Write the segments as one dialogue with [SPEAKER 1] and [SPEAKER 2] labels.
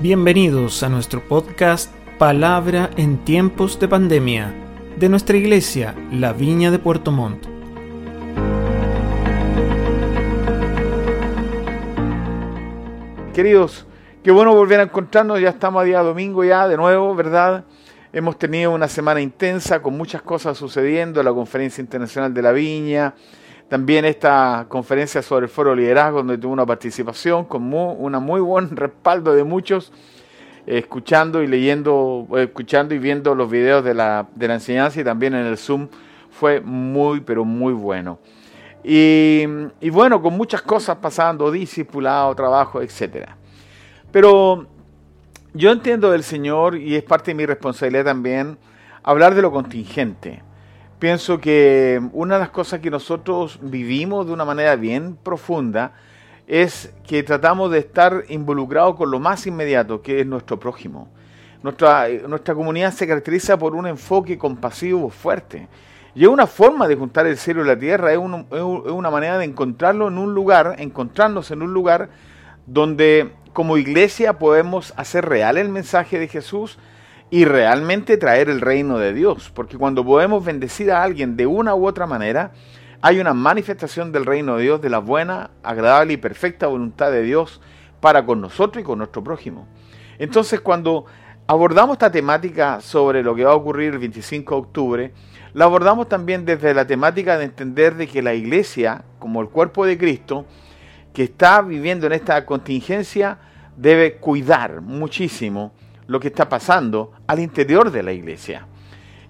[SPEAKER 1] Bienvenidos a nuestro podcast Palabra en tiempos de pandemia de nuestra iglesia, La Viña de Puerto Montt.
[SPEAKER 2] Queridos, qué bueno volver a encontrarnos, ya estamos a día domingo ya de nuevo, ¿verdad? Hemos tenido una semana intensa con muchas cosas sucediendo, la conferencia internacional de la Viña, también esta conferencia sobre el foro liderazgo, donde tuve una participación con muy, una muy buen respaldo de muchos, eh, escuchando y leyendo, eh, escuchando y viendo los videos de la, de la enseñanza y también en el Zoom. Fue muy, pero muy bueno. Y, y bueno, con muchas cosas pasando, discipulado, trabajo, etc. Pero yo entiendo del Señor, y es parte de mi responsabilidad también, hablar de lo contingente pienso que una de las cosas que nosotros vivimos de una manera bien profunda es que tratamos de estar involucrados con lo más inmediato, que es nuestro prójimo. Nuestra, nuestra comunidad se caracteriza por un enfoque compasivo fuerte. Y es una forma de juntar el cielo y la tierra, es, es una manera de encontrarlo en un lugar, encontrarnos en un lugar donde como iglesia podemos hacer real el mensaje de Jesús, y realmente traer el reino de Dios. Porque cuando podemos bendecir a alguien de una u otra manera, hay una manifestación del reino de Dios, de la buena, agradable y perfecta voluntad de Dios para con nosotros y con nuestro prójimo. Entonces, cuando abordamos esta temática sobre lo que va a ocurrir el 25 de octubre, la abordamos también desde la temática de entender de que la iglesia, como el cuerpo de Cristo, que está viviendo en esta contingencia, debe cuidar muchísimo lo que está pasando al interior de la iglesia.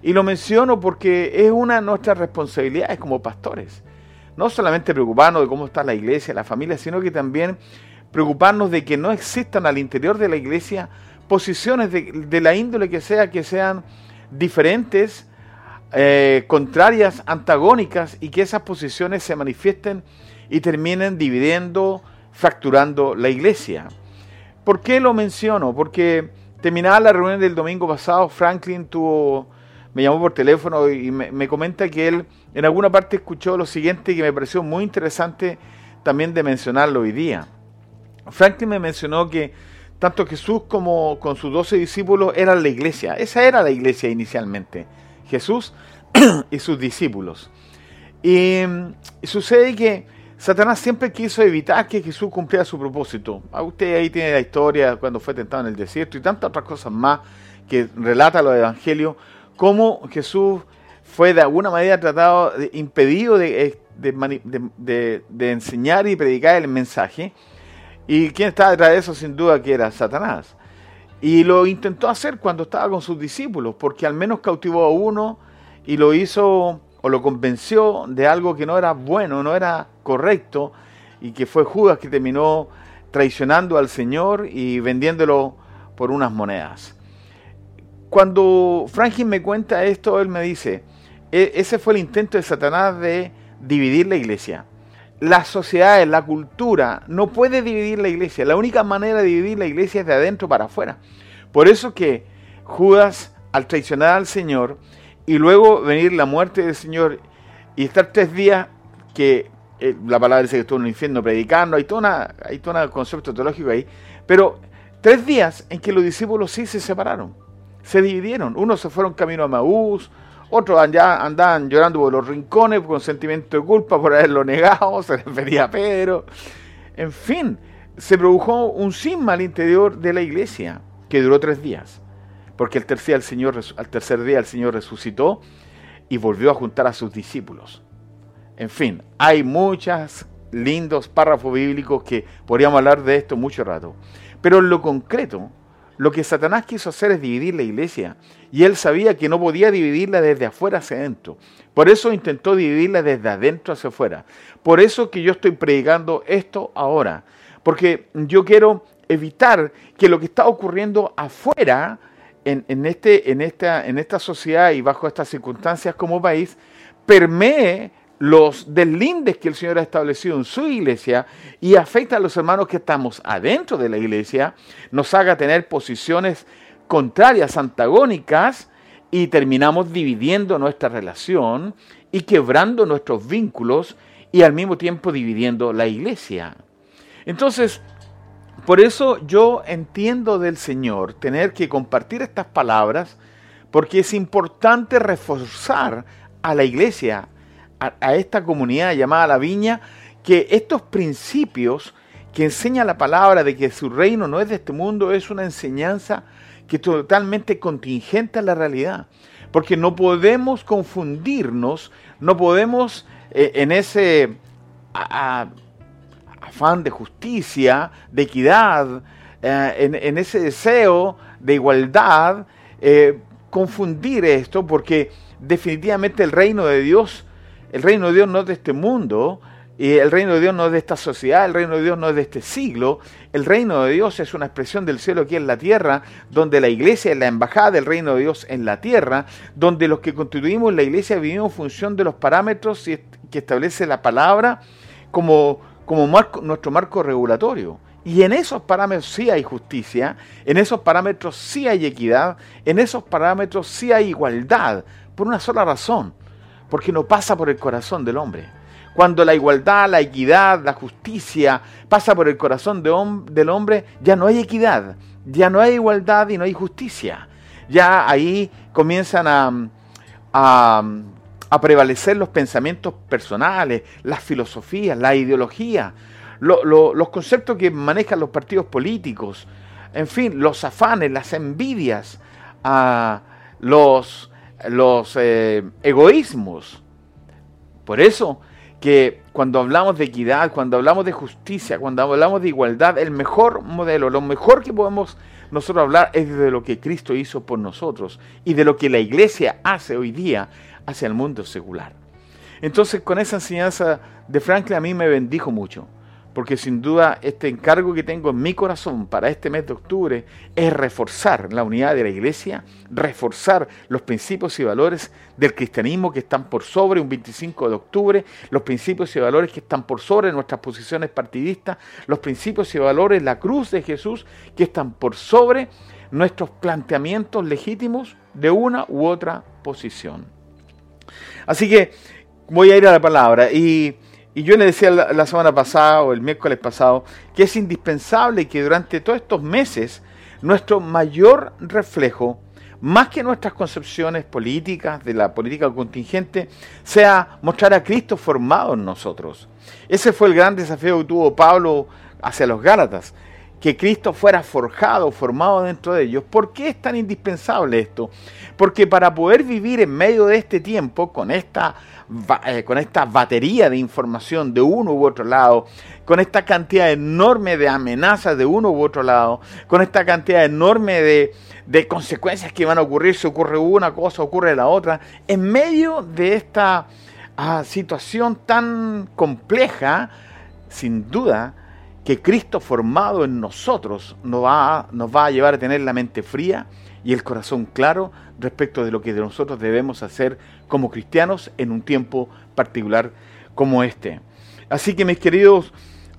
[SPEAKER 2] Y lo menciono porque es una de nuestras responsabilidades como pastores. No solamente preocuparnos de cómo está la iglesia, la familia, sino que también preocuparnos de que no existan al interior de la iglesia posiciones de, la índole que sea, que sean diferentes, eh, contrarias, antagónicas, y que esas posiciones se manifiesten y terminen dividiendo, fracturando la iglesia. ¿Por qué lo menciono? Porque Terminada la reunión del domingo pasado, Franklin tuvo, me llamó por teléfono y me, comenta que él en alguna parte escuchó lo siguiente que me pareció muy interesante también de mencionarlo hoy día. Franklin me mencionó que tanto Jesús como con sus doce discípulos eran la iglesia. Esa era la iglesia inicialmente. Jesús y sus discípulos. y sucede que Satanás siempre quiso evitar que Jesús cumpliera su propósito. A usted ahí tiene la historia cuando fue tentado en el desierto y tantas otras cosas más que relata los evangelios, cómo Jesús fue de alguna manera tratado, impedido de, de, enseñar y predicar el mensaje. Y quien estaba detrás de eso sin duda que era Satanás. Y lo intentó hacer cuando estaba con sus discípulos, porque al menos cautivó a uno y lo hizo o lo convenció de algo que no era bueno, no era correcto, y que fue Judas que terminó traicionando al Señor y vendiéndolo por unas monedas. Cuando Franklin me cuenta esto, él me dice, e-, ese fue el intento de Satanás de dividir la iglesia. La sociedad, la cultura, no puede dividir la iglesia. La única manera de dividir la iglesia es de adentro para afuera. Por eso que Judas, al traicionar al Señor, y luego venir la muerte del Señor y estar tres días que eh, la palabra dice que estuvo en el infierno predicando, hay todo hay todo un concepto teológico ahí, pero tres días en que los discípulos sí se separaron, se dividieron, unos se fueron camino a Maús, otros ya andaban llorando por los rincones con sentimiento de culpa por haberlo negado, se refería a Pedro, en fin, se produjo un cisma al interior de la iglesia que duró tres días porque el tercer, el Señor, al tercer día el Señor resucitó y volvió a juntar a sus discípulos. En fin, hay muchos lindos párrafos bíblicos que podríamos hablar de esto mucho rato. Pero en lo concreto, lo que Satanás quiso hacer es dividir la iglesia. Y él sabía que no podía dividirla desde afuera hacia adentro. Por eso intentó dividirla desde adentro hacia afuera. Por eso que yo estoy predicando esto ahora. Porque yo quiero evitar que lo que está ocurriendo afuera en, este, en, esta, en esta sociedad y bajo estas circunstancias como país permee los deslindes que el Señor ha establecido en su iglesia y afecta a los hermanos que estamos adentro de la iglesia, nos haga tener posiciones contrarias, antagónicas, y terminamos dividiendo nuestra relación y quebrando nuestros vínculos y al mismo tiempo dividiendo la iglesia. Entonces, por eso yo entiendo del Señor tener que compartir estas palabras porque es importante reforzar a la iglesia, a, esta comunidad llamada la viña, que estos principios que enseña la palabra de que su reino no es de este mundo es una enseñanza que es totalmente contingente a la realidad. Porque no podemos confundirnos, no podemos eh, en ese afán de justicia, de equidad, eh, en, ese deseo de igualdad, eh, confundir esto porque definitivamente el reino de Dios, el reino de Dios no es de este mundo, y el reino de Dios no es de esta sociedad, el reino de Dios no es de este siglo, el reino de Dios es una expresión del cielo aquí en la tierra, donde la iglesia es la embajada del reino de Dios en la tierra, donde los que constituimos la iglesia vivimos en función de los parámetros que establece la palabra como, como nuestro marco regulatorio. Y en esos parámetros sí hay justicia, en esos parámetros sí hay equidad, en esos parámetros sí hay igualdad, por una sola razón, porque no pasa por el corazón del hombre. Cuando la igualdad, la equidad, la justicia pasa por el corazón del hombre, ya no hay equidad, ya no hay igualdad y no hay justicia. Ya ahí comienzan a, a prevalecer los pensamientos personales, las filosofías, la ideología, los conceptos que manejan los partidos políticos, en fin, los afanes, las envidias, los, los eh, egoísmos. Por eso que cuando hablamos de equidad, cuando hablamos de justicia, cuando hablamos de igualdad, el mejor modelo, lo mejor que podemos nosotros hablar es de lo que Cristo hizo por nosotros y de lo que la iglesia hace hoy día hacia el mundo secular. Entonces con esa enseñanza de Franklin a mí me bendijo mucho porque sin duda este encargo que tengo en mi corazón para este mes de octubre es reforzar la unidad de la iglesia, reforzar los principios y valores del cristianismo que están por sobre un 25 de octubre, los principios y valores que están por sobre nuestras posiciones partidistas, los principios y valores, la cruz de Jesús que están por sobre nuestros planteamientos legítimos de una u otra posición. Así que voy a ir a la palabra y y yo le decía la, semana pasada o el miércoles pasado que es indispensable que durante todos estos meses nuestro mayor reflejo, más que nuestras concepciones políticas, de la política contingente, sea mostrar a Cristo formado en nosotros. Ese fue el gran desafío que tuvo Pablo hacia los Gálatas, que Cristo fuera forjado, formado dentro de ellos. ¿Por qué es tan indispensable esto? Porque para poder vivir en medio de este tiempo, con esta eh, con esta batería de información de uno u otro lado, con esta cantidad enorme de amenazas de uno u otro lado, con esta cantidad enorme de, consecuencias que van a ocurrir si ocurre una cosa, ocurre la otra, en medio de esta ah, situación tan compleja, sin duda, que Cristo formado en nosotros nos va, nos va a llevar a tener la mente fría y el corazón claro respecto de lo que nosotros debemos hacer como cristianos en un tiempo particular como este. Así que mis queridos,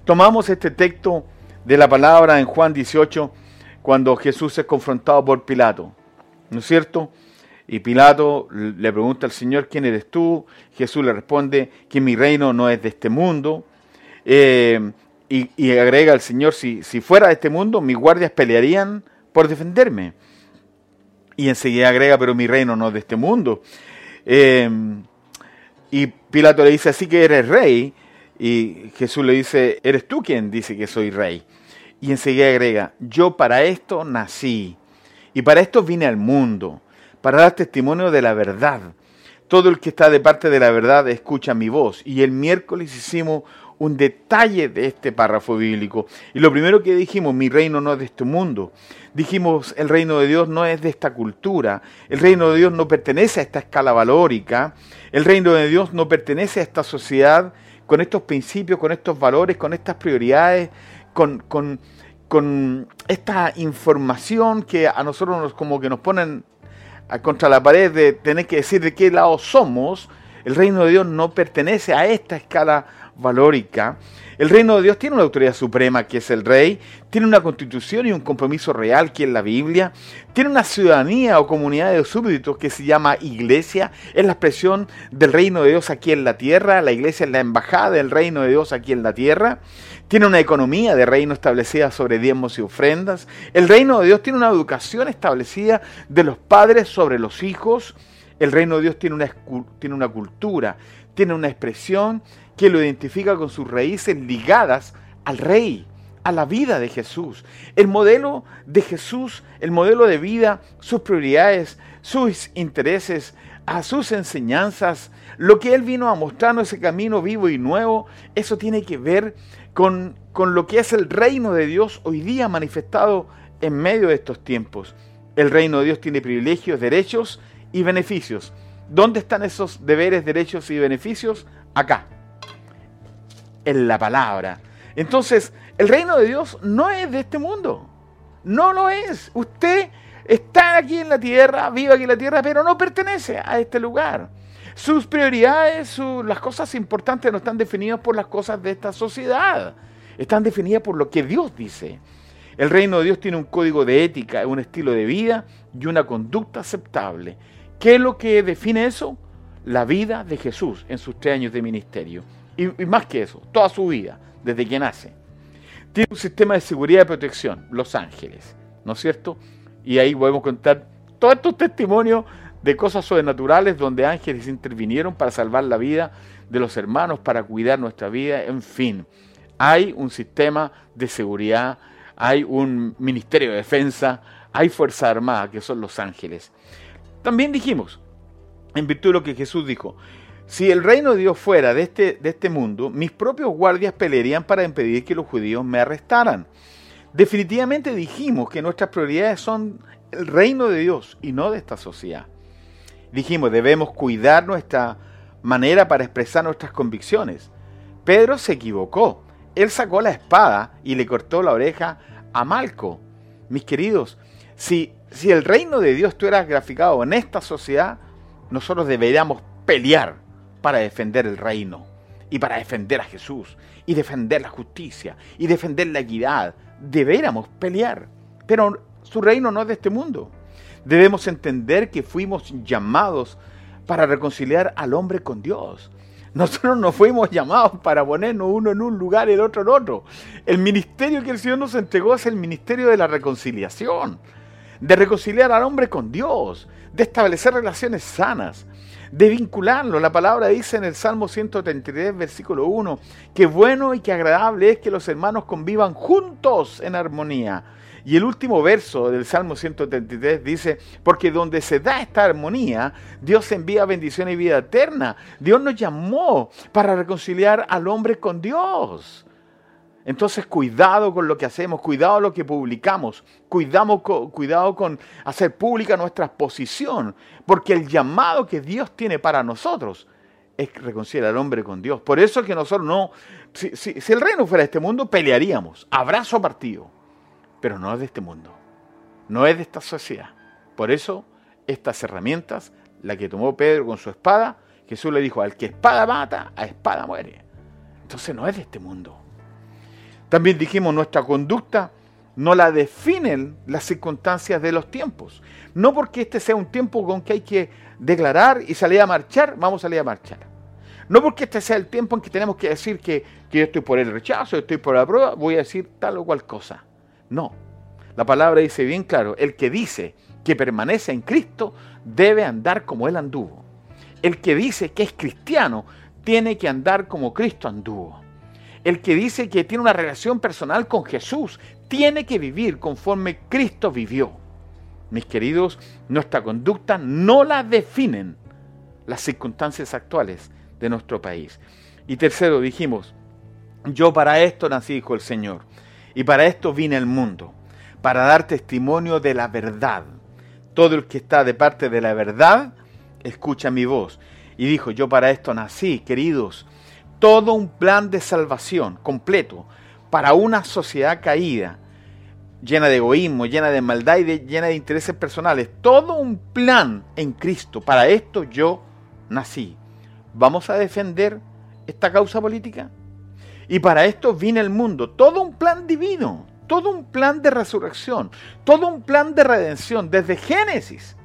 [SPEAKER 2] tomamos este texto de la palabra en Juan 18 cuando Jesús es confrontado por Pilato, ¿no es cierto? Y Pilato le pregunta al Señor, ¿quién eres tú? Jesús le responde que mi reino no es de este mundo. Eh, y, agrega al Señor, si, si fuera de este mundo, mis guardias pelearían por defenderme. Y enseguida agrega, pero mi reino no es de este mundo. Em, y Pilato le dice, así que eres rey. Y Jesús le dice, eres tú quien dice que soy rey. Y enseguida agrega, yo para esto nací. Y para esto vine al mundo, para dar testimonio de la verdad. Todo el que está de parte de la verdad escucha mi voz. Y el miércoles hicimos un detalle de este párrafo bíblico. Y lo primero que dijimos, mi reino no es de este mundo. Dijimos, el reino de Dios no es de esta cultura. El reino de Dios no pertenece a esta escala valórica. El reino de Dios no pertenece a esta sociedad con estos principios, con estos valores, con estas prioridades, con, con, con esta información que a nosotros nos, como que nos ponen contra la pared de tener que decir de qué lado somos. El reino de Dios no pertenece a esta escala valórica. El reino de Dios tiene una autoridad suprema que es el rey, tiene una constitución y un compromiso real que es la Biblia, tiene una ciudadanía o comunidad de súbditos que se llama iglesia, es la expresión del reino de Dios aquí en la tierra, la iglesia es la embajada del reino de Dios aquí en la tierra, tiene una economía de reino establecida sobre diezmos y ofrendas, el reino de Dios tiene una educación establecida de los padres sobre los hijos, el reino de Dios tiene una, tiene una cultura, tiene una expresión que lo identifica con sus raíces ligadas al rey, a la vida de Jesús. El modelo de Jesús, el modelo de vida, sus prioridades, sus intereses, a sus enseñanzas, lo que Él vino a mostrarnos, ese camino vivo y nuevo, eso tiene que ver con, con lo que es el reino de Dios hoy día manifestado en medio de estos tiempos. El reino de Dios tiene privilegios, derechos y beneficios. ¿Dónde están esos deberes, derechos y beneficios? Acá en la palabra. Entonces, el reino de Dios no es de este mundo. No lo es. Usted está aquí en la tierra, vive aquí en la tierra, pero no pertenece a este lugar. Sus prioridades, las cosas importantes no están definidas por las cosas de esta sociedad. Están definidas por lo que Dios dice. El reino de Dios tiene un código de ética, un estilo de vida y una conducta aceptable. ¿Qué es lo que define eso? La vida de Jesús en sus tres años de ministerio. Y, más que eso, toda su vida, desde que nace. Tiene un sistema de seguridad y protección, Los Ángeles, ¿no es cierto? Y ahí podemos contar todos estos testimonios de cosas sobrenaturales donde ángeles intervinieron para salvar la vida de los hermanos, para cuidar nuestra vida, en fin. Hay un sistema de seguridad, hay un ministerio de defensa, hay fuerza armada, que son los ángeles. También dijimos, en virtud de lo que Jesús dijo, si el reino de Dios fuera de este, de este mundo, mis propios guardias pelearían para impedir que los judíos me arrestaran. Definitivamente dijimos que nuestras prioridades son el reino de Dios y no de esta sociedad. Dijimos, debemos cuidar nuestra manera para expresar nuestras convicciones. Pedro se equivocó. Él sacó la espada y le cortó la oreja a Malco. Mis queridos, si, si el reino de Dios estuviera graficado en esta sociedad, nosotros deberíamos pelear para defender el reino y para defender a Jesús y defender la justicia y defender la equidad. Deberíamos pelear, pero su reino no es de este mundo. Debemos entender que fuimos llamados para reconciliar al hombre con Dios. Nosotros no fuimos llamados para ponernos uno en un lugar y el otro en otro. El ministerio que el Señor nos entregó es el ministerio de la reconciliación, de reconciliar al hombre con Dios, de establecer relaciones sanas, de vincularlo. La palabra dice en el Salmo 133, versículo 1, que bueno y que agradable es que los hermanos convivan juntos en armonía. Y el último verso del Salmo 133 dice, porque donde se da esta armonía, Dios envía bendición y vida eterna. Dios nos llamó para reconciliar al hombre con Dios. Entonces, cuidado con lo que hacemos, cuidado con lo que publicamos, cuidado, cuidado con hacer pública nuestra posición, porque el llamado que Dios tiene para nosotros es reconciliar al hombre con Dios. Por eso es que nosotros no, si, si el reino fuera de este mundo, pelearíamos, abrazo partido, pero no es de este mundo, no es de esta sociedad. Por eso, estas herramientas, la que tomó Pedro con su espada, Jesús le dijo, al que espada mata, a espada muere. Entonces no es de este mundo. También dijimos, nuestra conducta no la definen las circunstancias de los tiempos. No porque este sea un tiempo con que hay que declarar y salir a marchar, vamos a salir a marchar. No porque este sea el tiempo en que tenemos que decir que, que yo estoy por el rechazo, estoy por la prueba, voy a decir tal o cual cosa. No. La palabra dice bien claro, el que dice que permanece en Cristo debe andar como Él anduvo. El que dice que es cristiano tiene que andar como Cristo anduvo. El que dice que tiene una relación personal con Jesús tiene que vivir conforme Cristo vivió. Mis queridos, nuestra conducta no la definen las circunstancias actuales de nuestro país. Y tercero, dijimos, yo para esto nací, dijo el Señor, y para esto vine al mundo, para dar testimonio de la verdad. Todo el que está de parte de la verdad, escucha mi voz. Y dijo, yo para esto nací, queridos, todo un plan de salvación completo para una sociedad caída, llena de egoísmo, llena de maldad y llena de intereses personales. Todo un plan en Cristo. Para esto yo nací. ¿Vamos a defender esta causa política? Y para esto vine el mundo. Todo un plan divino, todo un plan de resurrección, todo un plan de redención desde Génesis.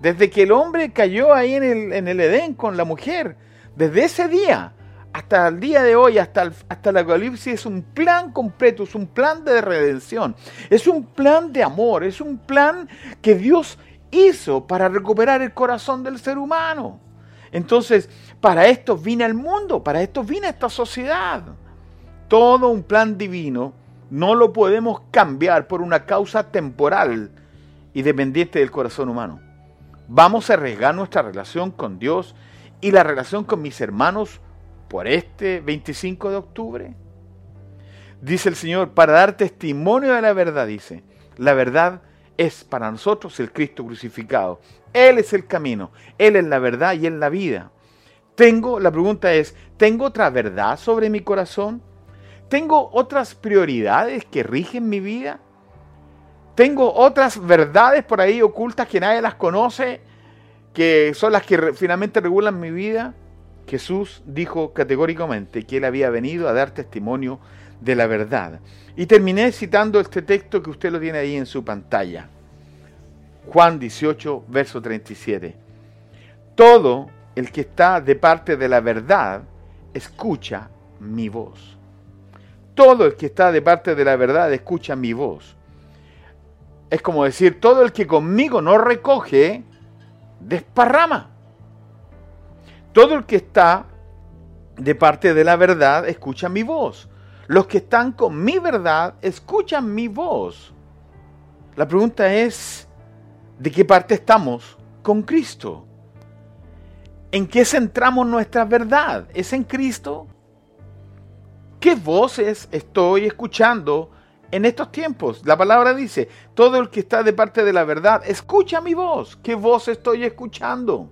[SPEAKER 2] Desde que el hombre cayó ahí en el, en el Edén con la mujer. Desde ese día hasta el día de hoy, hasta el, hasta el Apocalipsis, es un plan completo, es un plan de redención, es un plan de amor, es un plan que Dios hizo para recuperar el corazón del ser humano. Entonces, para esto vine al mundo, para esto vine a esta sociedad. Todo un plan divino no lo podemos cambiar por una causa temporal y dependiente del corazón humano. Vamos a arriesgar nuestra relación con Dios y la relación con mis hermanos por este 25 de octubre? Dice el Señor, para dar testimonio de la verdad, dice, la verdad es para nosotros el Cristo crucificado. Él es el camino, Él es la verdad y Él la vida. Tengo, la pregunta es, ¿tengo otra verdad sobre mi corazón? ¿Tengo otras prioridades que rigen mi vida? ¿Tengo otras verdades por ahí ocultas que nadie las conoce, que son las que finalmente regulan mi vida? Jesús dijo categóricamente que él había venido a dar testimonio de la verdad. Y terminé citando este texto que usted lo tiene ahí en su pantalla. Juan 18, verso 37. Todo el que está de parte de la verdad, escucha mi voz. Todo el que está de parte de la verdad, escucha mi voz. Es como decir, todo el que conmigo no recoge, desparrama. Todo el que está de parte de la verdad escucha mi voz. Los que están con mi verdad escuchan mi voz. La pregunta es, ¿de qué parte estamos con Cristo? ¿En qué centramos nuestra verdad? ¿Es en Cristo? ¿Qué voces estoy escuchando en estos tiempos? La palabra dice, todo el que está de parte de la verdad, escucha mi voz. ¿Qué voz estoy escuchando?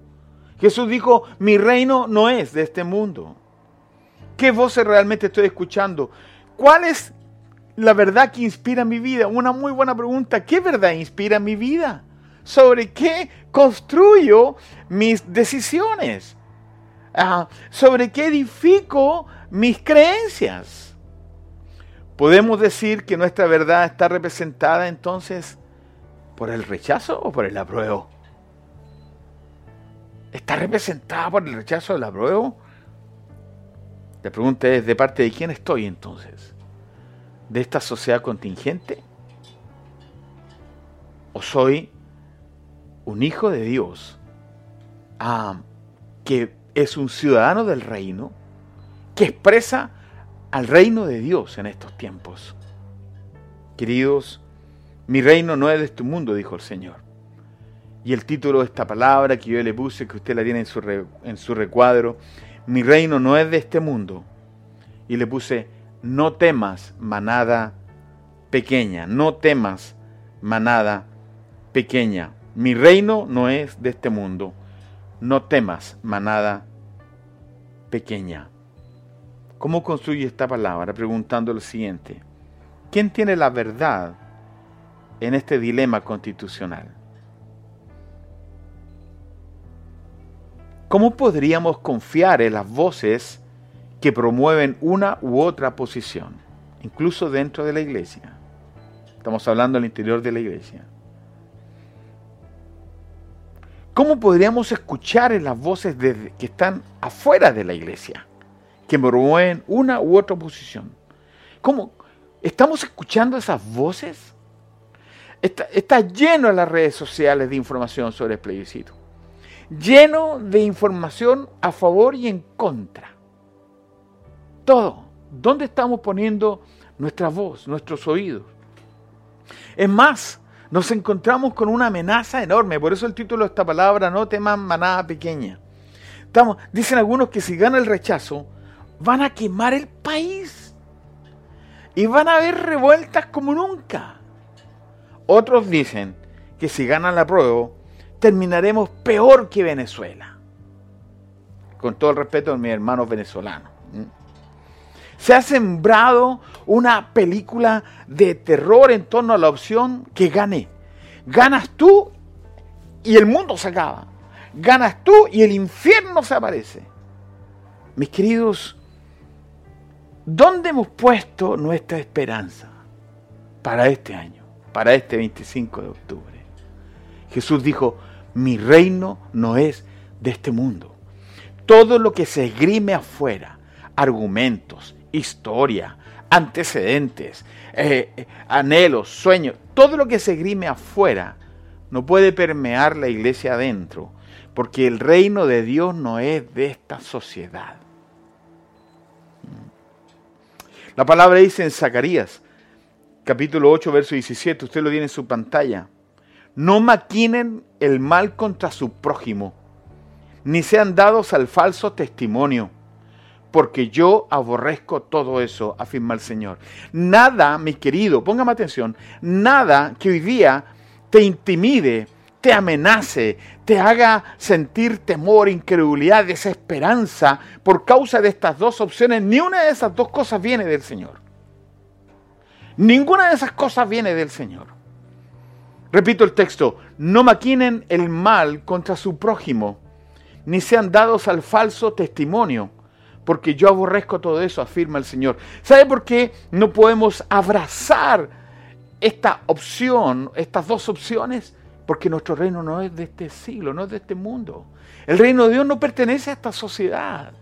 [SPEAKER 2] Jesús dijo, mi reino no es de este mundo. ¿Qué voces realmente estoy escuchando? ¿Cuál es la verdad que inspira mi vida? Una muy buena pregunta. ¿Qué verdad inspira mi vida? ¿Sobre qué construyo mis decisiones? ¿Sobre qué edifico mis creencias? ¿Podemos decir que nuestra verdad está representada entonces por el rechazo o por el apruebo? ¿Está representada por el rechazo del apruebo? La pregunta es, ¿de parte de quién estoy entonces? ¿De esta sociedad contingente? ¿O soy un hijo de Dios ah, que es un ciudadano del reino, que expresa al reino de Dios en estos tiempos? Queridos, mi reino no es de este mundo, dijo el Señor. Y el título de esta palabra que yo le puse, que usted la tiene en su, en su recuadro, mi reino no es de este mundo. Y le puse, no temas, manada pequeña, no temas, manada pequeña. Mi reino no es de este mundo. No temas, manada pequeña. ¿Cómo construye esta palabra? Preguntando lo siguiente. ¿Quién tiene la verdad en este dilema constitucional? ¿Cómo podríamos confiar en las voces que promueven una u otra posición, incluso dentro de la iglesia? Estamos hablando al interior de la iglesia. ¿Cómo podríamos escuchar en las voces que están afuera de la iglesia, que promueven una u otra posición? ¿Cómo? ¿Estamos escuchando esas voces? Está, está lleno en las redes sociales de información sobre el plebiscito lleno de información a favor y en contra. Todo. ¿Dónde estamos poniendo nuestra voz, nuestros oídos? Es más, nos encontramos con una amenaza enorme. Por eso el título de esta palabra, no teman manada pequeña. Dicen algunos que si gana el rechazo, van a quemar el país. Y van a haber revueltas como nunca. Otros dicen que si gana la prueba, terminaremos peor que Venezuela. Con todo el respeto a mis hermanos venezolanos. Se ha sembrado una película de terror en torno a la opción que gane. Ganas tú y el mundo se acaba. Ganas tú y el infierno se aparece. Mis queridos, ¿Dónde hemos puesto nuestra esperanza para este año, para este 25 de octubre? Jesús dijo, mi reino no es de este mundo. Todo lo que se esgrime afuera, argumentos, historia, antecedentes, eh, anhelos, sueños, todo lo que se esgrime afuera no puede permear la iglesia adentro, porque el reino de Dios no es de esta sociedad. La palabra dice en Zacarías, capítulo 8, verso 17, usted lo tiene en su pantalla, no maquinen el mal contra su prójimo, ni sean dados al falso testimonio, porque yo aborrezco todo eso, afirma el Señor. Nada, mi querido, póngame atención, nada que hoy día te intimide, te amenace, te haga sentir temor, incredulidad, desesperanza por causa de estas dos opciones, ni una de esas dos cosas viene del Señor. Ninguna de esas cosas viene del Señor. Repito el texto, no maquinen el mal contra su prójimo, ni sean dados al falso testimonio, porque yo aborrezco todo eso, afirma el Señor. ¿Sabe por qué no podemos abrazar esta opción, estas dos opciones? Porque nuestro reino no es de este siglo, no es de este mundo. El reino de Dios no pertenece a esta sociedad.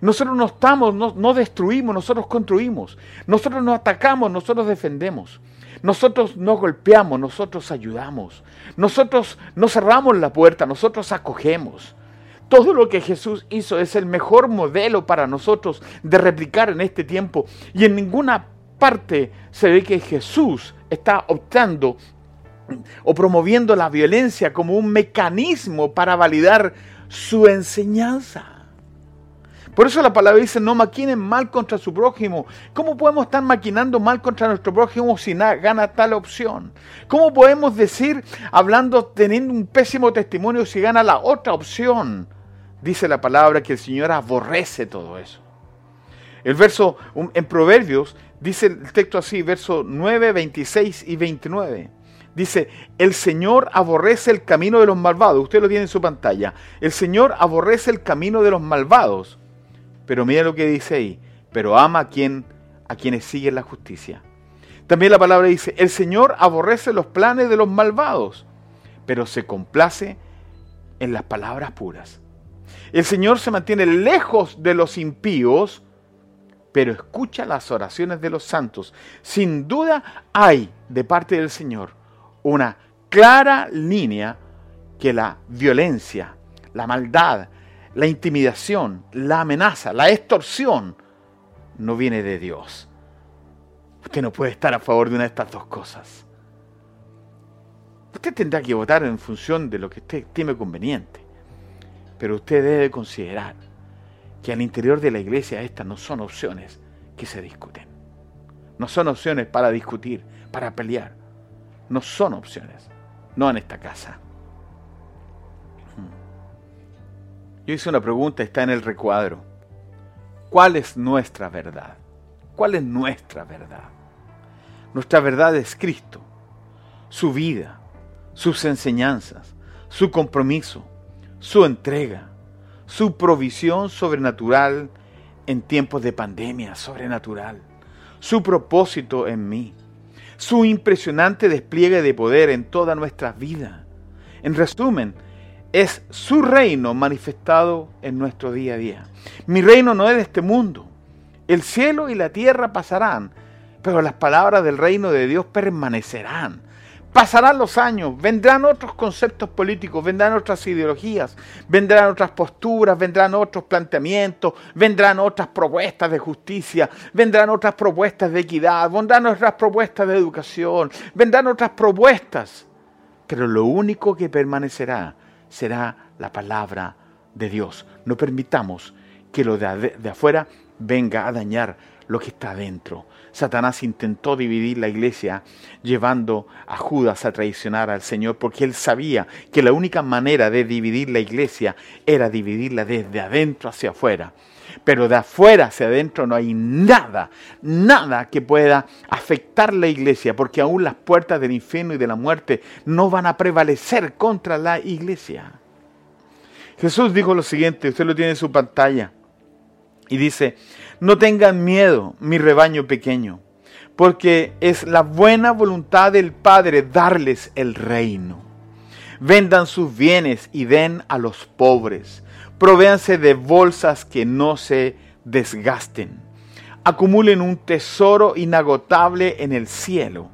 [SPEAKER 2] Nosotros no estamos, no, destruimos, nosotros construimos. Nosotros no atacamos, nosotros defendemos. Nosotros no golpeamos, nosotros ayudamos. Nosotros no cerramos la puerta, nosotros acogemos. Todo lo que Jesús hizo es el mejor modelo para nosotros de replicar en este tiempo. Y en ninguna parte se ve que Jesús está optando o promoviendo la violencia como un mecanismo para validar su enseñanza. Por eso la palabra dice, no maquinen mal contra su prójimo. ¿Cómo podemos estar maquinando mal contra nuestro prójimo si gana tal opción? ¿Cómo podemos decir, hablando, teniendo un pésimo testimonio, si gana la otra opción? Dice la palabra que el Señor aborrece todo eso. El verso en Proverbios dice el texto así, verso 9, 26 y 29. Dice, el Señor aborrece el camino de los malvados. Usted lo tiene en su pantalla. El Señor aborrece el camino de los malvados. Pero mira lo que dice ahí. Pero ama a, quien, a quienes siguen la justicia. También la palabra dice, el Señor aborrece los planes de los malvados, pero se complace en las palabras puras. El Señor se mantiene lejos de los impíos, pero escucha las oraciones de los santos. Sin duda hay de parte del Señor una clara línea que la violencia, la maldad, la intimidación, la amenaza, la extorsión no viene de Dios. Usted no puede estar a favor de una de estas dos cosas. Usted tendrá que votar en función de lo que usted estime conveniente. Pero usted debe considerar que al interior de la iglesia estas no son opciones que se discuten. No son opciones para discutir, para pelear no son opciones, no en esta casa. Yo hice una pregunta, está en el recuadro. ¿Cuál es nuestra verdad? ¿Cuál es nuestra verdad? Nuestra verdad es Cristo, su vida, sus enseñanzas, su compromiso, su entrega, su provisión sobrenatural en tiempos de pandemia sobrenatural, su propósito en mí, su impresionante despliegue de poder en toda nuestra vida. En resumen, es su reino manifestado en nuestro día a día. Mi reino no es de este mundo. El cielo y la tierra pasarán, pero las palabras del reino de Dios permanecerán. Pasarán los años, vendrán otros conceptos políticos, vendrán otras ideologías, vendrán otras posturas, vendrán otros planteamientos, vendrán otras propuestas de justicia, vendrán otras propuestas de equidad, vendrán otras propuestas de educación, vendrán otras propuestas. Pero lo único que permanecerá será la palabra de Dios. No permitamos que lo de, afuera venga a dañar lo que está adentro. Satanás intentó dividir la iglesia llevando a Judas a traicionar al Señor porque él sabía que la única manera de dividir la iglesia era dividirla desde adentro hacia afuera. Pero de afuera hacia adentro no hay nada, nada que pueda afectar la iglesia, porque aún las puertas del infierno y de la muerte no van a prevalecer contra la iglesia. Jesús dijo lo siguiente, usted lo tiene en su pantalla, Y dice, no tengan miedo, mi rebaño pequeño, porque es la buena voluntad del Padre darles el reino. Vendan sus bienes y den a los pobres. Provéanse de bolsas que no se desgasten. Acumulen un tesoro inagotable en el cielo,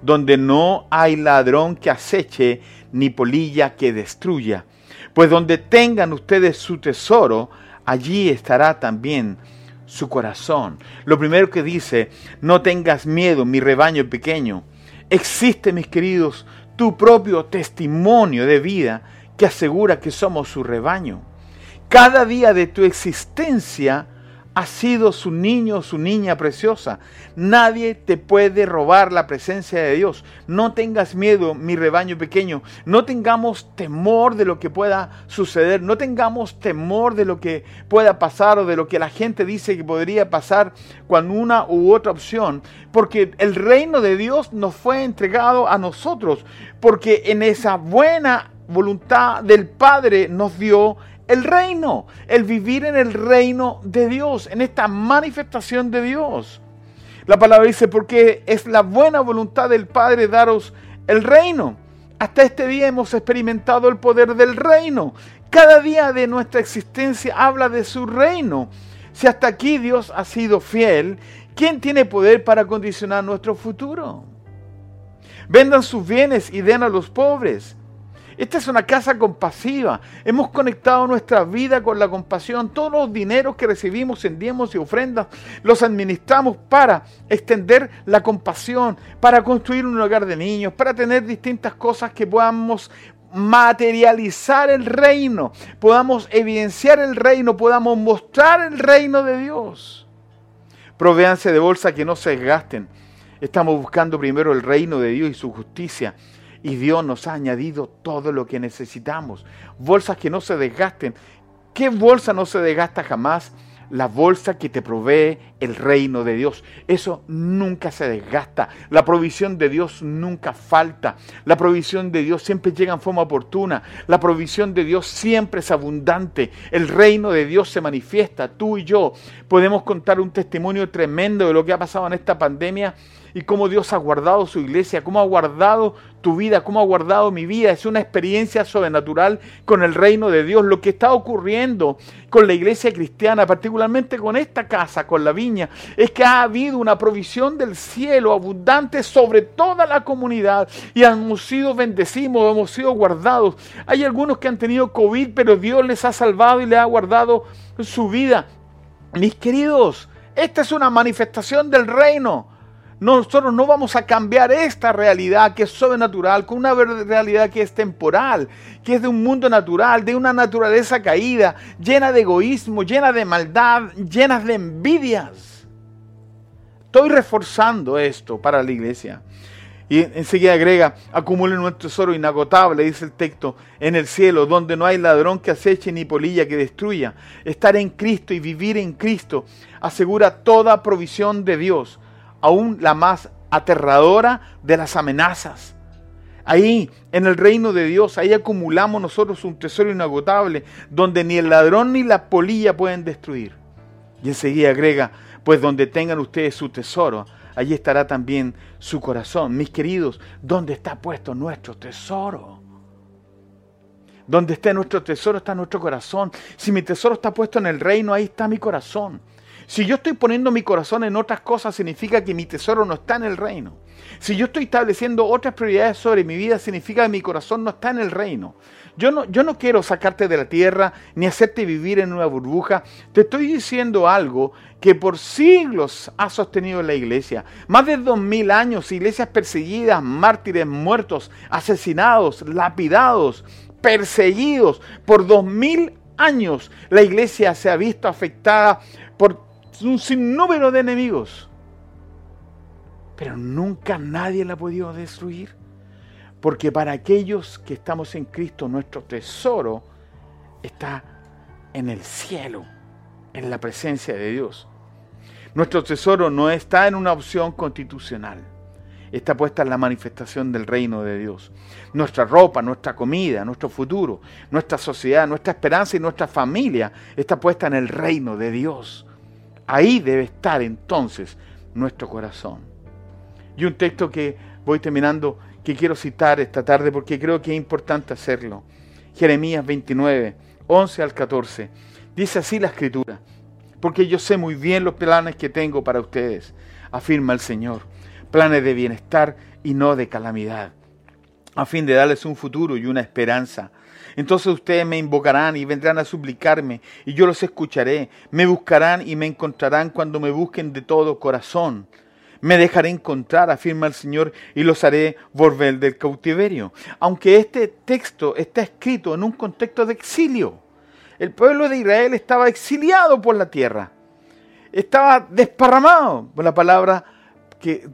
[SPEAKER 2] donde no hay ladrón que aceche ni polilla que destruya. Pues donde tengan ustedes su tesoro, allí estará también su corazón. Lo primero que dice, no tengas miedo, mi rebaño pequeño. Existe, mis queridos, tu propio testimonio de vida que asegura que somos su rebaño. Cada día de tu existencia has sido su niño o su niña preciosa. Nadie te puede robar la presencia de Dios. No tengas miedo, mi rebaño pequeño. No tengamos temor de lo que pueda suceder. No tengamos temor de lo que pueda pasar o de lo que la gente dice que podría pasar con una u otra opción. Porque el reino de Dios nos fue entregado a nosotros. Porque en esa buena voluntad del Padre nos dio el reino, el vivir en el reino de Dios, en esta manifestación de Dios. La palabra dice, porque es la buena voluntad del Padre daros el reino. Hasta este día hemos experimentado el poder del reino. Cada día de nuestra existencia habla de su reino. Si hasta aquí Dios ha sido fiel, ¿quién tiene poder para condicionar nuestro futuro? Vendan sus bienes y den a los pobres. Esta es una casa compasiva. Hemos conectado nuestra vida con la compasión. Todos los dineros que recibimos en y ofrendas los administramos para extender la compasión, para construir un hogar de niños, para tener distintas cosas que podamos materializar el reino, podamos evidenciar el reino, podamos mostrar el reino de Dios. Provéanse de bolsa que no se desgasten. Estamos buscando primero el reino de Dios y su justicia y Dios nos ha añadido todo lo que necesitamos. Bolsas que no se desgasten. ¿Qué bolsa no se desgasta jamás? La bolsa que te provee el reino de Dios. Eso nunca se desgasta. La provisión de Dios nunca falta. La provisión de Dios siempre llega en forma oportuna. La provisión de Dios siempre es abundante. El reino de Dios se manifiesta. Tú y yo podemos contar un testimonio tremendo de lo que ha pasado en esta pandemia y cómo Dios ha guardado su iglesia, cómo ha guardado tu vida, cómo ha guardado mi vida. Es una experiencia sobrenatural con el reino de Dios. Lo que está ocurriendo con la iglesia cristiana, particularmente con esta casa, con la viña, es que ha habido una provisión del cielo abundante sobre toda la comunidad y hemos sido bendecidos, hemos sido guardados. Hay algunos que han tenido COVID, pero Dios les ha salvado y les ha guardado su vida. Mis queridos, esta es una manifestación del reino. Nosotros no vamos a cambiar esta realidad que es sobrenatural con una realidad que es temporal, que es de un mundo natural, de una naturaleza caída, llena de egoísmo, llena de maldad, llena de envidias. Estoy reforzando esto para la iglesia. Y enseguida agrega, acumulen nuestro tesoro inagotable, dice el texto, en el cielo, donde no hay ladrón que aceche ni polilla que destruya. Estar en Cristo y vivir en Cristo asegura toda provisión de Dios aún la más aterradora de las amenazas. Ahí, en el reino de Dios, ahí acumulamos nosotros un tesoro inagotable, donde ni el ladrón ni la polilla pueden destruir. Y enseguida agrega, pues donde tengan ustedes su tesoro, allí estará también su corazón. Mis queridos, ¿dónde está puesto nuestro tesoro? Donde esté nuestro tesoro está nuestro corazón. Si mi tesoro está puesto en el reino, ahí está mi corazón. Si yo estoy poniendo mi corazón en otras cosas, significa que mi tesoro no está en el reino. Si yo estoy estableciendo otras prioridades sobre mi vida, significa que mi corazón no está en el reino. Yo no, yo no quiero sacarte de la tierra ni hacerte vivir en una burbuja. Te estoy diciendo algo que por siglos ha sostenido la iglesia. Más de dos mil años, iglesias perseguidas, mártires muertos, asesinados, lapidados, perseguidos. Por dos mil años la iglesia se ha visto afectada por un sinnúmero de enemigos. Pero nunca nadie la ha podido destruir. Porque para aquellos que estamos en Cristo, nuestro tesoro está en el cielo, en la presencia de Dios. Nuestro tesoro no está en una opción constitucional. Está puesta en la manifestación del reino de Dios. Nuestra ropa, nuestra comida, nuestro futuro, nuestra sociedad, nuestra esperanza y nuestra familia está puesta en el reino de Dios. Ahí debe estar entonces nuestro corazón. Y un texto que voy terminando, que quiero citar esta tarde porque creo que es importante hacerlo. Jeremías 29, 11 al 14. Dice así la escritura, porque yo sé muy bien los planes que tengo para ustedes, afirma el Señor, planes de bienestar y no de calamidad, a fin de darles un futuro y una esperanza. Entonces ustedes me invocarán y vendrán a suplicarme, y yo los escucharé. Me buscarán y me encontrarán cuando me busquen de todo corazón. Me dejaré encontrar, afirma el Señor, y los haré volver del cautiverio. Aunque este texto está escrito en un contexto de exilio. El pueblo de Israel estaba exiliado por la tierra. Estaba desparramado. Por la palabra que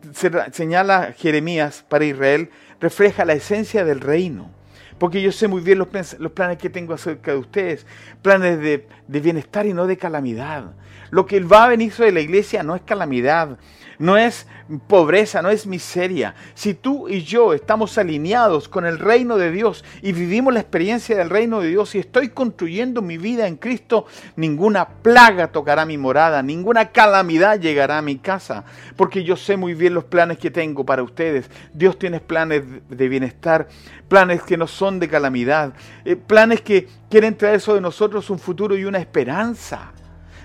[SPEAKER 2] señala Jeremías para Israel refleja la esencia del reino porque yo sé muy bien los, planes que tengo acerca de ustedes, planes de, bienestar y no de calamidad. Lo que va a venir sobre la iglesia no es calamidad, no es pobreza, no es miseria. Si tú y yo estamos alineados con el reino de Dios y vivimos la experiencia del reino de Dios y estoy construyendo mi vida en Cristo, ninguna plaga tocará mi morada, ninguna calamidad llegará a mi casa, porque yo sé muy bien los planes que tengo para ustedes. Dios tiene planes de bienestar, planes que no son de calamidad, eh, planes que quieren traer sobre nosotros un futuro y una esperanza.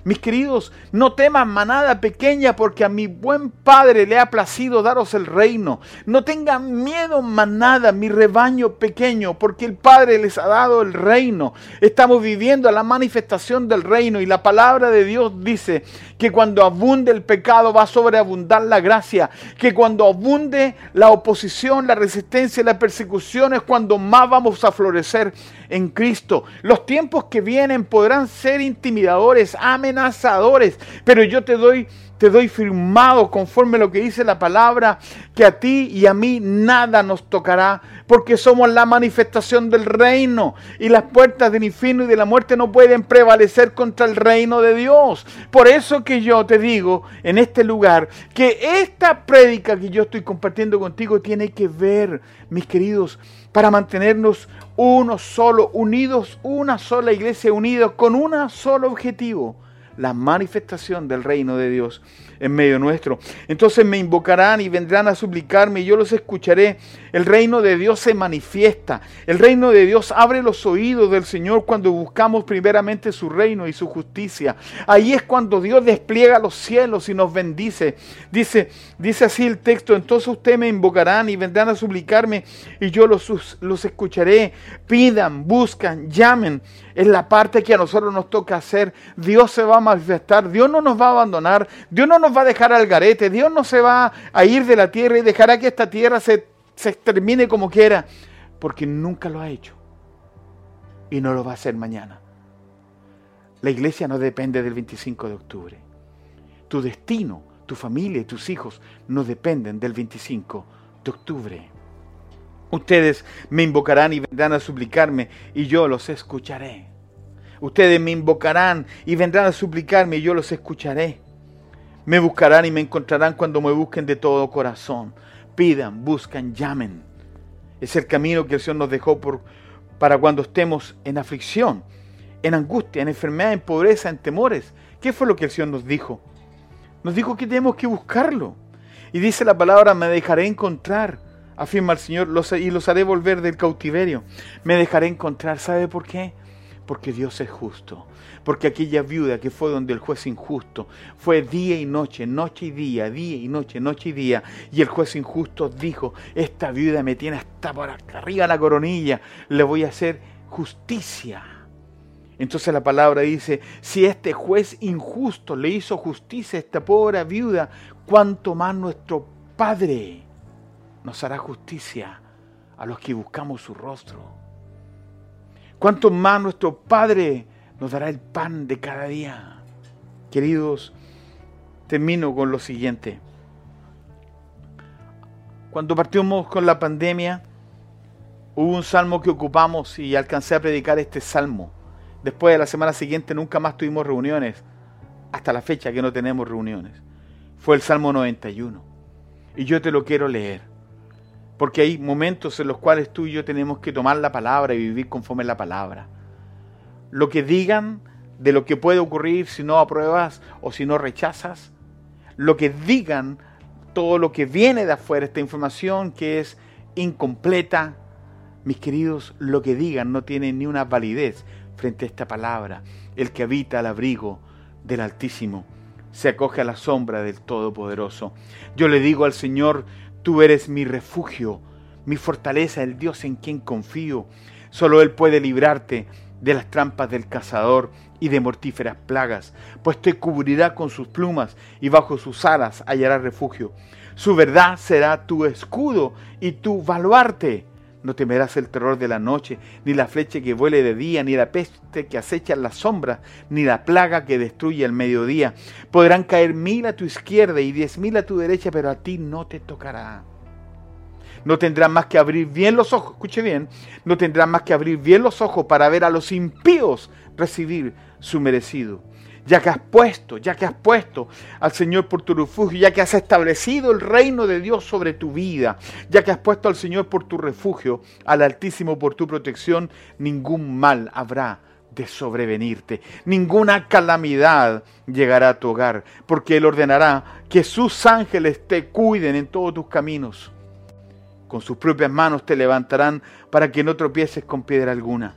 [SPEAKER 2] Mis queridos, no teman manada pequeña porque a mi buen Padre le ha placido daros el reino. No tengan miedo manada, mi rebaño pequeño, porque el Padre les ha dado el reino. Estamos viviendo la manifestación del reino y la palabra de Dios dice que cuando abunde el pecado va a sobreabundar la gracia, que cuando abunde la oposición, la resistencia y la persecución es cuando más vamos a florecer en Cristo. Los tiempos que vienen podrán ser intimidadores, amenazadores, pero yo te doy te doy firmado conforme lo que dice la palabra, que a ti y a mí nada nos tocará, porque somos la manifestación del reino y las puertas del infierno y de la muerte no pueden prevalecer contra el reino de Dios. Por eso que yo te digo en este lugar que esta prédica que yo estoy compartiendo contigo tiene que ver, mis queridos, para mantenernos uno solo, unidos, una sola iglesia, unidos con un solo objetivo, la manifestación del reino de Dios en medio nuestro. Entonces me invocarán y vendrán a suplicarme y yo los escucharé. El reino de Dios se manifiesta. El reino de Dios abre los oídos del Señor cuando buscamos primeramente su reino y su justicia. Ahí es cuando Dios despliega los cielos y nos bendice. Dice, dice así el texto, entonces ustedes me invocarán y vendrán a suplicarme y yo los, los escucharé. Pidan, buscan, llamen. Es la parte que a nosotros nos toca hacer. Dios se va a manifestar. Dios no nos va a abandonar. Dios no nos va a dejar al garete. Dios no se va a ir de la tierra y dejará que esta tierra se, se extermine como quiera. Porque nunca lo ha hecho. Y no lo va a hacer mañana. La iglesia no depende del 25 de octubre. Tu destino, tu familia y tus hijos no dependen del 25 de octubre. Ustedes me invocarán y vendrán a suplicarme y yo los escucharé. Ustedes me invocarán y vendrán a suplicarme y yo los escucharé. Me buscarán y me encontrarán cuando me busquen de todo corazón. Pidan, buscan, llamen. Es el camino que el Señor nos dejó por, para cuando estemos en aflicción, en angustia, en enfermedad, en pobreza, en temores. ¿Qué fue lo que el Señor nos dijo? Nos dijo que tenemos que buscarlo. Y dice la palabra, me dejaré encontrar, afirma el Señor, y los haré volver del cautiverio. Me dejaré encontrar. ¿Sabe por qué? Porque Dios es justo porque aquella viuda que fue donde el juez injusto fue día y noche, noche y día, día y noche, noche y día, y el juez injusto dijo, esta viuda me tiene hasta por arriba la coronilla, le voy a hacer justicia. Entonces la palabra dice, si este juez injusto le hizo justicia a esta pobre viuda, cuánto más nuestro Padre nos hará justicia a los que buscamos su rostro. Cuánto más nuestro Padre nos dará el pan de cada día. Queridos, termino con lo siguiente. Cuando partimos con la pandemia, hubo un salmo que ocupamos y alcancé a predicar este salmo. Después de la semana siguiente nunca más tuvimos reuniones, hasta la fecha que no tenemos reuniones. Fue el Salmo 91. Y yo te lo quiero leer, porque hay momentos en los cuales tú y yo tenemos que tomar la palabra y vivir conforme a la palabra. Lo que digan de lo que puede ocurrir si no apruebas o si no rechazas. Lo que digan, todo lo que viene de afuera, esta información que es incompleta, mis queridos, lo que digan no tiene ni una validez frente a esta palabra. El que habita al abrigo del Altísimo se acoge a la sombra del Todopoderoso. Yo le digo al Señor, tú eres mi refugio, mi fortaleza, el Dios en quien confío. Solo Él puede librarte de las trampas del cazador y de mortíferas plagas, pues te cubrirá con sus plumas y bajo sus alas hallará refugio. Su verdad será tu escudo y tu baluarte. No temerás el terror de la noche, ni la flecha que vuele de día, ni la peste que acecha en las sombras, ni la plaga que destruye el mediodía. Podrán caer mil a tu izquierda y diez mil a tu derecha, pero a ti no te tocará no tendrán más que abrir bien los ojos, escuche bien, no tendrán más que abrir bien los ojos para ver a los impíos recibir su merecido. Ya que has puesto, ya que has puesto al Señor por tu refugio, ya que has establecido el reino de Dios sobre tu vida, ya que has puesto al Señor por tu refugio, al Altísimo por tu protección, ningún mal habrá de sobrevenirte. Ninguna calamidad llegará a tu hogar, porque Él ordenará que sus ángeles te cuiden en todos tus caminos. Con sus propias manos te levantarán para que no tropieces con piedra alguna.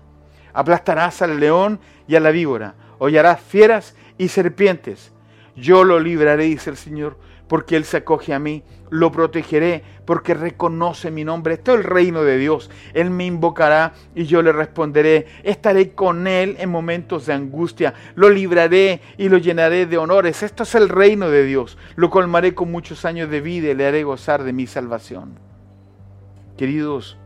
[SPEAKER 2] Aplastarás al león y a la víbora, hollarás fieras y serpientes. Yo lo libraré, dice el Señor, porque Él se acoge a mí. Lo protegeré porque reconoce mi nombre. Esto es el reino de Dios. Él me invocará y yo le responderé. Estaré con Él en momentos de angustia. Lo libraré y lo llenaré de honores. Esto es el reino de Dios. Lo colmaré con muchos años de vida y le haré gozar de mi salvación. Queridos,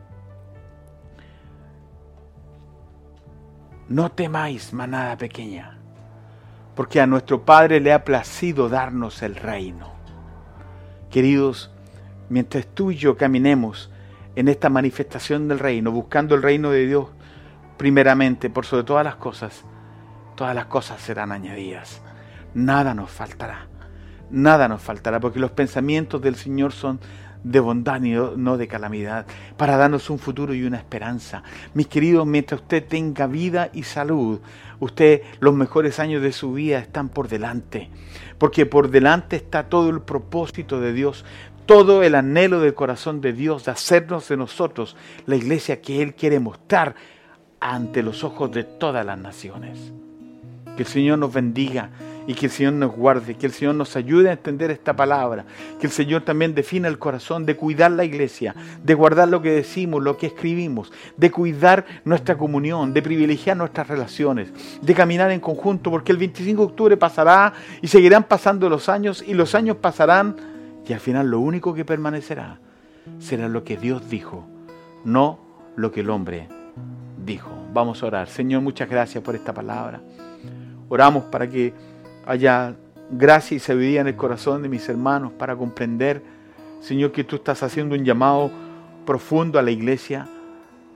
[SPEAKER 2] no temáis, manada pequeña, porque a nuestro Padre le ha placido darnos el reino. Queridos, mientras tú y yo caminemos en esta manifestación del reino, buscando el reino de Dios primeramente, por sobre todas las cosas, todas las cosas serán añadidas. Nada nos faltará, nada nos faltará, porque los pensamientos del Señor son de bondad y no de calamidad, para darnos un futuro y una esperanza. Mis queridos, mientras usted tenga vida y salud, usted los mejores años de su vida están por delante, porque por delante está todo el propósito de Dios, todo el anhelo del corazón de Dios de hacernos de nosotros la iglesia que Él quiere mostrar ante los ojos de todas las naciones. Que el Señor nos bendiga y que el Señor nos guarde, que el Señor nos ayude a entender esta palabra, que el Señor también defina el corazón de cuidar la iglesia, de guardar lo que decimos, lo que escribimos, de cuidar nuestra comunión, de privilegiar nuestras relaciones, de caminar en conjunto, porque el 25 de octubre pasará y seguirán pasando los años y los años pasarán y al final lo único que permanecerá será lo que Dios dijo, no lo que el hombre dijo. Vamos a orar. Señor, muchas gracias por esta palabra. Oramos para que haya gracia y sabiduría en el corazón de mis hermanos para comprender, Señor, que tú estás haciendo un llamado profundo a la iglesia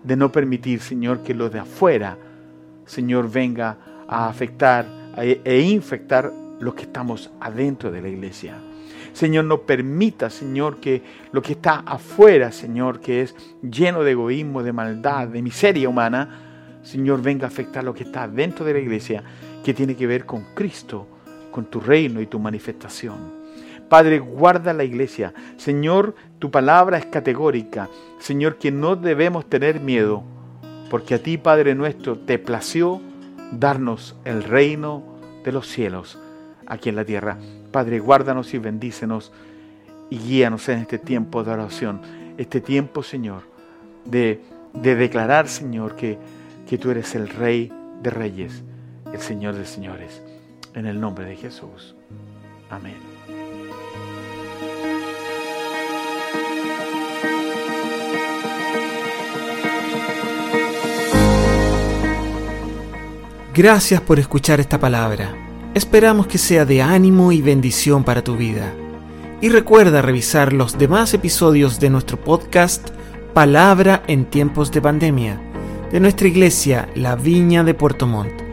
[SPEAKER 2] de no permitir, Señor, que lo de afuera, Señor, venga a afectar e infectar los que estamos adentro de la iglesia. Señor, no permita, Señor, que lo que está afuera, Señor, que es lleno de egoísmo, de maldad, de miseria humana, Señor, venga a afectar lo que está dentro de la iglesia, que tiene que ver con Cristo, con tu reino y tu manifestación. Padre, guarda la iglesia. Señor, tu palabra es categórica. Señor, que no debemos tener miedo, porque a ti, Padre nuestro, te plació darnos el reino de los cielos aquí en la tierra. Padre, guárdanos y bendícenos y guíanos en este tiempo de oración, este tiempo, Señor, de, de declarar, Señor, que, que tú eres el Rey de Reyes, el Señor de Señores. En el nombre de Jesús. Amén.
[SPEAKER 1] Gracias por escuchar esta palabra. Esperamos que sea de ánimo y bendición para tu vida. Y recuerda revisar los demás episodios de nuestro podcast Palabra en tiempos de pandemia, de nuestra iglesia La Viña de Puerto Montt